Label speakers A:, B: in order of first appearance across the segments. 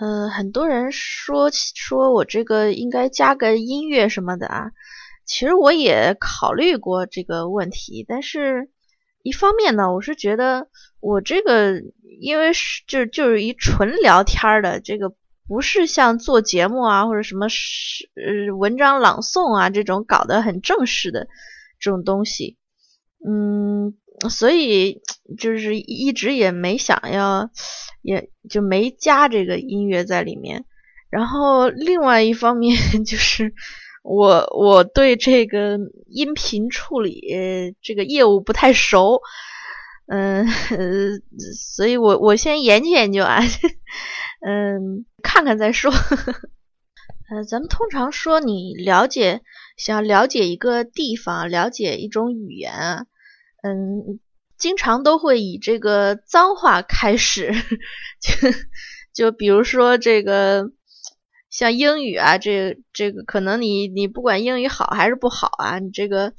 A: 嗯，很多人说说我这个应该加个音乐什么的啊，其实我也考虑过这个问题，但是一方面呢，我是觉得我这个因为是就就是一纯聊天的，这个不是像做节目啊或者什么是呃文章朗诵啊这种搞得很正式的这种东西，嗯。所以就是一直也没想要，也就没加这个音乐在里面。然后另外一方面 就是我我对这个音频处理这个业务不太熟，嗯，所以我我先研究研究啊，嗯，看看再说。呃，咱们通常说你了解想了解一个地方，了解一种语言啊。嗯，经常都会以这个脏话开始，就就比如说这个像英语啊，这这个可能你你不管英语好还是不好啊，你这个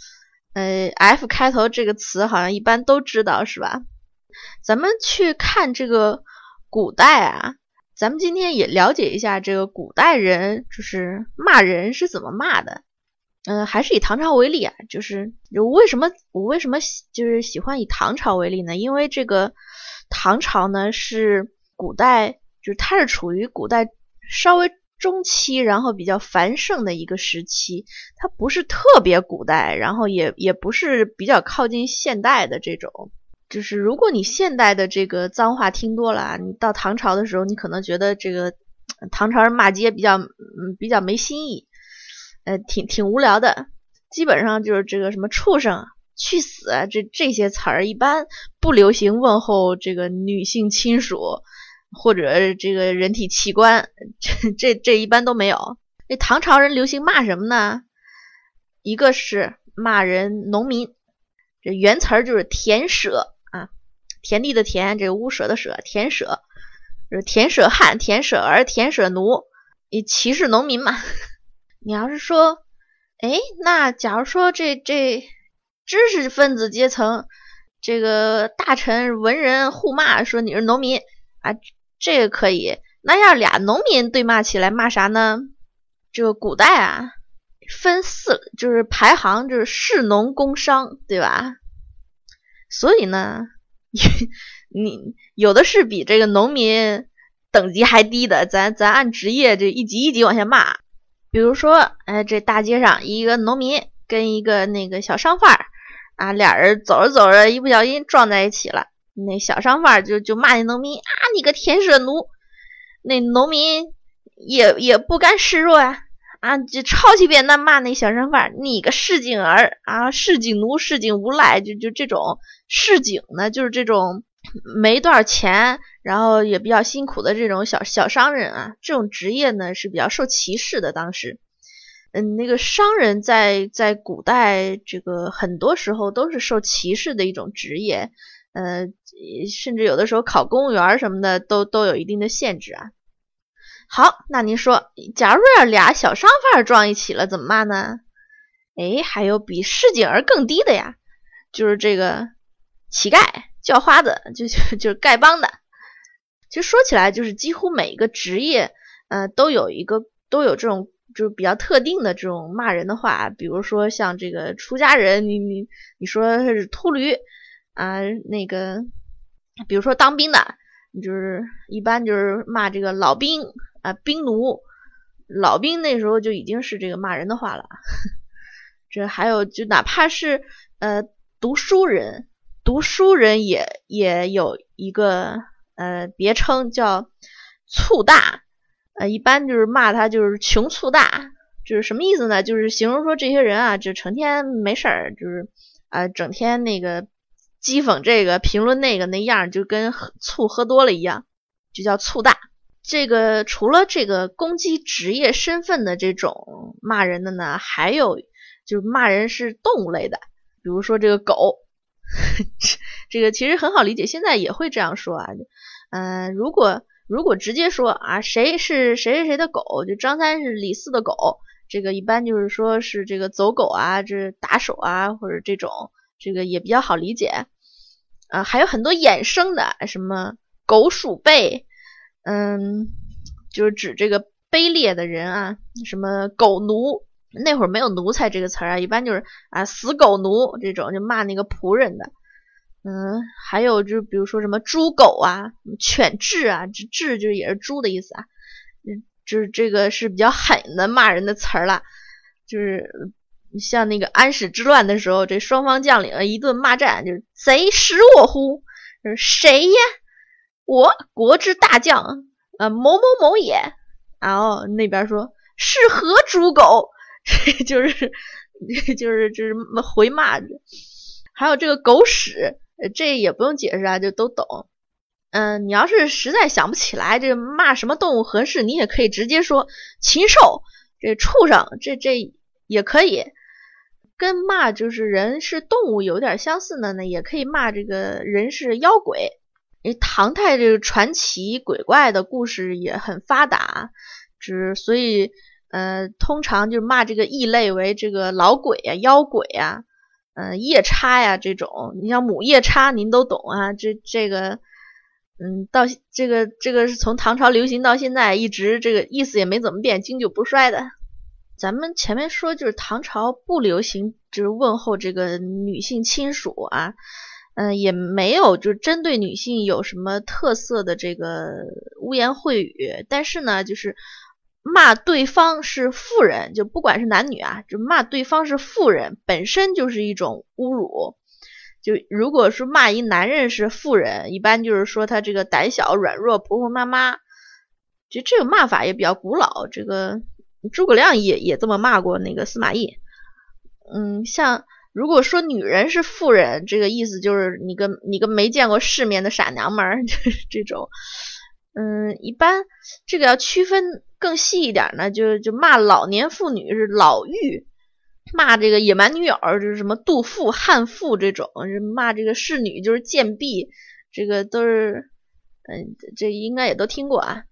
A: 呃 F 开头这个词好像一般都知道是吧？咱们去看这个古代啊，咱们今天也了解一下这个古代人就是骂人是怎么骂的。嗯，还是以唐朝为例啊，就是为什么我为什么就是喜欢以唐朝为例呢？因为这个唐朝呢是古代，就是它是处于古代稍微中期，然后比较繁盛的一个时期，它不是特别古代，然后也也不是比较靠近现代的这种。就是如果你现代的这个脏话听多了，你到唐朝的时候，你可能觉得这个唐朝人骂街比较嗯比较没新意。呃，挺挺无聊的，基本上就是这个什么畜生、去死这这些词儿，一般不流行问候这个女性亲属或者这个人体器官，这这这一般都没有。那唐朝人流行骂什么呢？一个是骂人农民，这原词儿就是田舍啊，田地的田，这个屋舍的舍，田舍，就是田舍汉、田舍儿、田舍奴，你歧视农民嘛。你要是说，哎，那假如说这这知识分子阶层，这个大臣文人互骂，说你是农民啊，这个可以。那要俩农民对骂起来，骂啥呢？这个古代啊，分四，就是排行，就是士农工商，对吧？所以呢，你有的是比这个农民等级还低的，咱咱按职业这一级一级往下骂。比如说，哎，这大街上一个农民跟一个那个小商贩儿啊，俩人走着走着，一不小心撞在一起了。那小商贩儿就就骂那农民啊，你个田舍奴。那农民也也不甘示弱呀，啊，就抄起扁担骂那小商贩儿，你个市井儿啊，市井奴，市井无赖，就就这种市井呢，就是这种。没多少钱，然后也比较辛苦的这种小小商人啊，这种职业呢是比较受歧视的。当时，嗯，那个商人在在古代这个很多时候都是受歧视的一种职业，呃，甚至有的时候考公务员什么的都都有一定的限制啊。好，那您说，假如要俩小商贩撞一起了，怎么骂呢？哎，还有比市井儿更低的呀，就是这个乞丐。叫花子就就 就是丐帮的，其实说起来就是几乎每一个职业，呃，都有一个都有这种就是比较特定的这种骂人的话，比如说像这个出家人，你你你说是秃驴啊，那个比如说当兵的，你就是一般就是骂这个老兵啊，兵奴，老兵那时候就已经是这个骂人的话了。这还有就哪怕是呃读书人。读书人也也有一个呃别称叫醋大，呃一般就是骂他就是穷醋大，就是什么意思呢？就是形容说这些人啊，就成天没事儿，就是啊整天那个讥讽这个评论那个那样，就跟醋喝多了一样，就叫醋大。这个除了这个攻击职业身份的这种骂人的呢，还有就是骂人是动物类的，比如说这个狗。这个其实很好理解，现在也会这样说啊。嗯，如果如果直接说啊，谁是谁谁谁的狗，就张三是李四的狗，这个一般就是说是这个走狗啊，这打手啊，或者这种，这个也比较好理解。啊，还有很多衍生的，什么狗鼠辈，嗯，就是指这个卑劣的人啊，什么狗奴。那会儿没有奴才这个词儿啊，一般就是啊死狗奴这种，就骂那个仆人的。嗯，还有就比如说什么猪狗啊，犬彘啊，这彘就是也是猪的意思啊。嗯，就是这个是比较狠的骂人的词儿了。就是像那个安史之乱的时候，这双方将领一顿骂战，就是贼使我乎？谁呀？我国之大将，呃，某某某也。然后那边说是何猪狗？就是 就是就是回骂，还有这个狗屎，这也不用解释啊，就都懂。嗯，你要是实在想不起来这骂什么动物合适，你也可以直接说禽兽，这畜生，这这也可以。跟骂就是人是动物有点相似的呢，也可以骂这个人是妖鬼。因为唐代这个传奇鬼怪的故事也很发达，只所以。呃，通常就是骂这个异类为这个老鬼啊、妖鬼啊，嗯，夜叉呀这种。你像母夜叉，您都懂啊。这这个，嗯，到这个这个是从唐朝流行到现在，一直这个意思也没怎么变，经久不衰的。咱们前面说就是唐朝不流行就是问候这个女性亲属啊，嗯，也没有就是针对女性有什么特色的这个污言秽语，但是呢，就是。骂对方是妇人，就不管是男女啊，就骂对方是妇人，本身就是一种侮辱。就如果是骂一男人是妇人，一般就是说他这个胆小软弱、婆婆妈妈。就这个骂法也比较古老，这个诸葛亮也也这么骂过那个司马懿。嗯，像如果说女人是妇人，这个意思就是你跟你个没见过世面的傻娘们儿，就是这种。嗯，一般这个要区分更细一点呢，就就骂老年妇女是老妪，骂这个野蛮女友就是什么妒妇、悍妇这种，骂这个侍女就是贱婢，这个都是，嗯，这应该也都听过啊。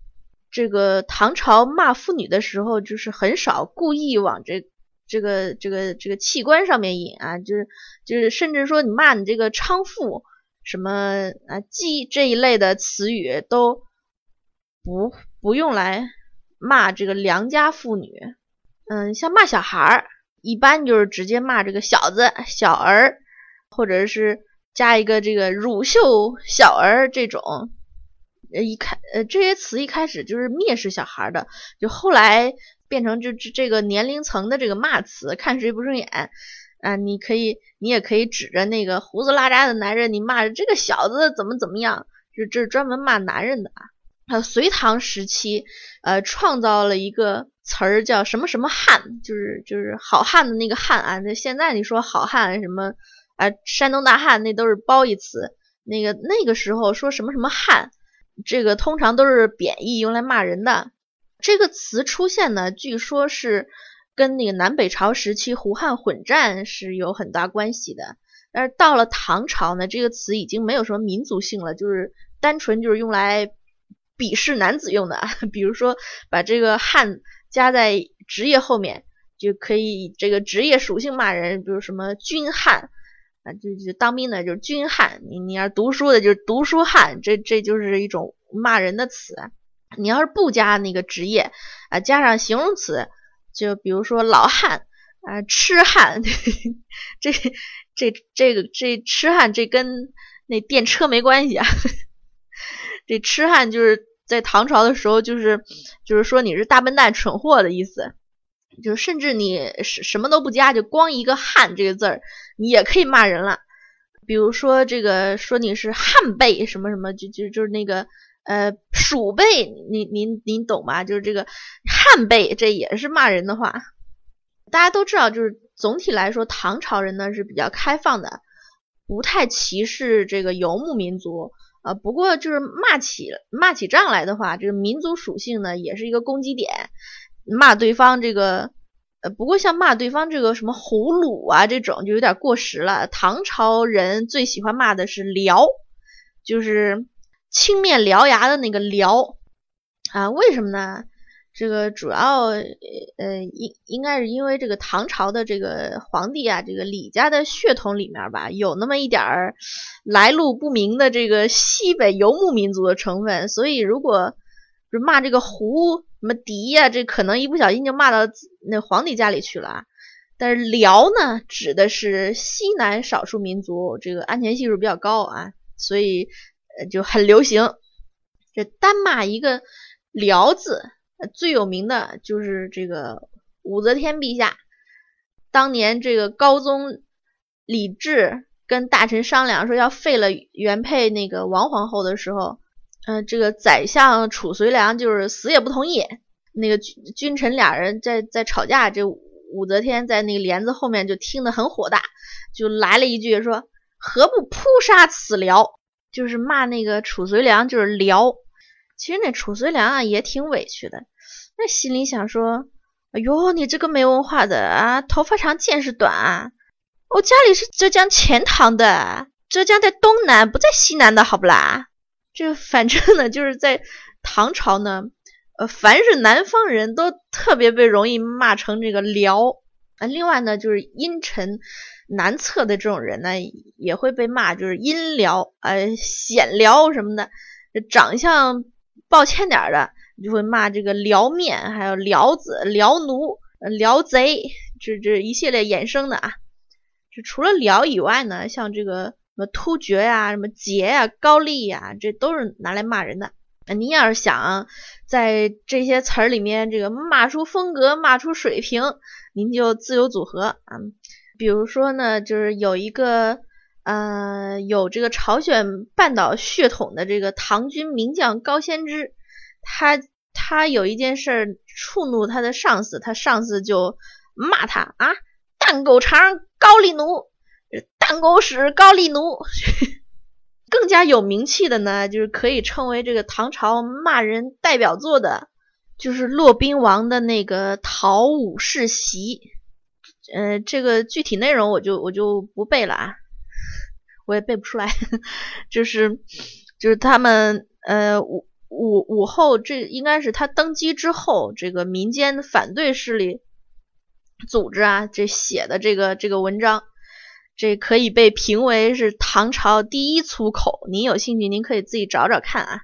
A: 这个唐朝骂妇女的时候，就是很少故意往这这个这个这个器官上面引啊，就是就是甚至说你骂你这个娼妇什么啊妓这一类的词语都。不不用来骂这个良家妇女，嗯，像骂小孩儿，一般就是直接骂这个小子、小儿，或者是加一个这个乳臭小儿这种。呃，一开呃这些词一开始就是蔑视小孩的，就后来变成就这这个年龄层的这个骂词，看谁不顺眼啊，你可以你也可以指着那个胡子拉碴的男人，你骂这个小子怎么怎么样，就这是专门骂男人的啊。呃，隋唐时期，呃，创造了一个词儿叫什么什么汉，就是就是好汉的那个汉啊。那现在你说好汉什么啊，山东大汉那都是褒义词。那个那个时候说什么什么汉，这个通常都是贬义，用来骂人的。这个词出现呢，据说是跟那个南北朝时期胡汉混战是有很大关系的。但是到了唐朝呢，这个词已经没有什么民族性了，就是单纯就是用来。鄙视男子用的，比如说把这个汉加在职业后面，就可以以这个职业属性骂人，比如什么军汉啊，就就当兵的就是军汉，你你要读书的就是读书汉，这这就是一种骂人的词。你要是不加那个职业啊，加上形容词，就比如说老汉啊，痴汉，这这这个这痴汉这跟那电车没关系啊。这痴汉就是在唐朝的时候，就是就是说你是大笨蛋、蠢货的意思，就是甚至你什什么都不加，就光一个汉这个字儿，你也可以骂人了。比如说这个说你是汉辈什么什么，就就就是那个呃鼠辈，您您您懂吧？就是这个汉辈，这也是骂人的话。大家都知道，就是总体来说，唐朝人呢是比较开放的，不太歧视这个游牧民族。啊，不过就是骂起骂起仗来的话，这个民族属性呢也是一个攻击点，骂对方这个，呃，不过像骂对方这个什么胡虏啊这种就有点过时了。唐朝人最喜欢骂的是獠，就是青面獠牙的那个獠啊，为什么呢？这个主要呃应应该是因为这个唐朝的这个皇帝啊，这个李家的血统里面吧，有那么一点儿来路不明的这个西北游牧民族的成分，所以如果就骂这个胡什么狄呀，这可能一不小心就骂到那皇帝家里去了啊。但是辽呢，指的是西南少数民族，这个安全系数比较高啊，所以呃就很流行。这单骂一个辽字，最有名的就是这个武则天陛下。当年这个高宗李治跟大臣商量说要废了原配那个王皇后的时候，嗯，这个宰相褚遂良就是死也不同意。那个君君臣俩人在在吵架，这。武则天在那个帘子后面就听得很火大，就来了一句说：“何不扑杀此辽？”就是骂那个褚遂良就是辽。其实那褚遂良啊也挺委屈的，那心里想说：“哎呦，你这个没文化的啊，头发长见识短啊！我家里是浙江钱塘的，浙江在东南不在西南的好不啦？这反正呢就是在唐朝呢。”呃，凡是南方人都特别被容易骂成这个辽啊。另外呢，就是阴沉难测的这种人呢，也会被骂，就是阴辽呃显辽什么的。长相抱歉点的，你就会骂这个辽面，还有辽子、辽奴、辽贼，这这一系列衍生的啊。就除了辽以外呢，像这个什么突厥呀、什么桀呀、高丽呀，这都是拿来骂人的。那你要是想在这些词儿里面这个骂出风格、骂出水平，您就自由组合啊。比如说呢，就是有一个呃有这个朝鲜半岛血统的这个唐军名将高仙芝，他他有一件事触怒他的上司，他上司就骂他啊，蛋狗肠高丽奴，蛋狗屎高丽奴。更加有名气的呢，就是可以称为这个唐朝骂人代表作的，就是骆宾王的那个《讨武士檄》。呃，这个具体内容我就我就不背了啊，我也背不出来。就是就是他们呃武武武后，这应该是他登基之后，这个民间反对势力组织啊，这写的这个这个文章。这可以被评为是唐朝第一粗口，您有兴趣，您可以自己找找看啊。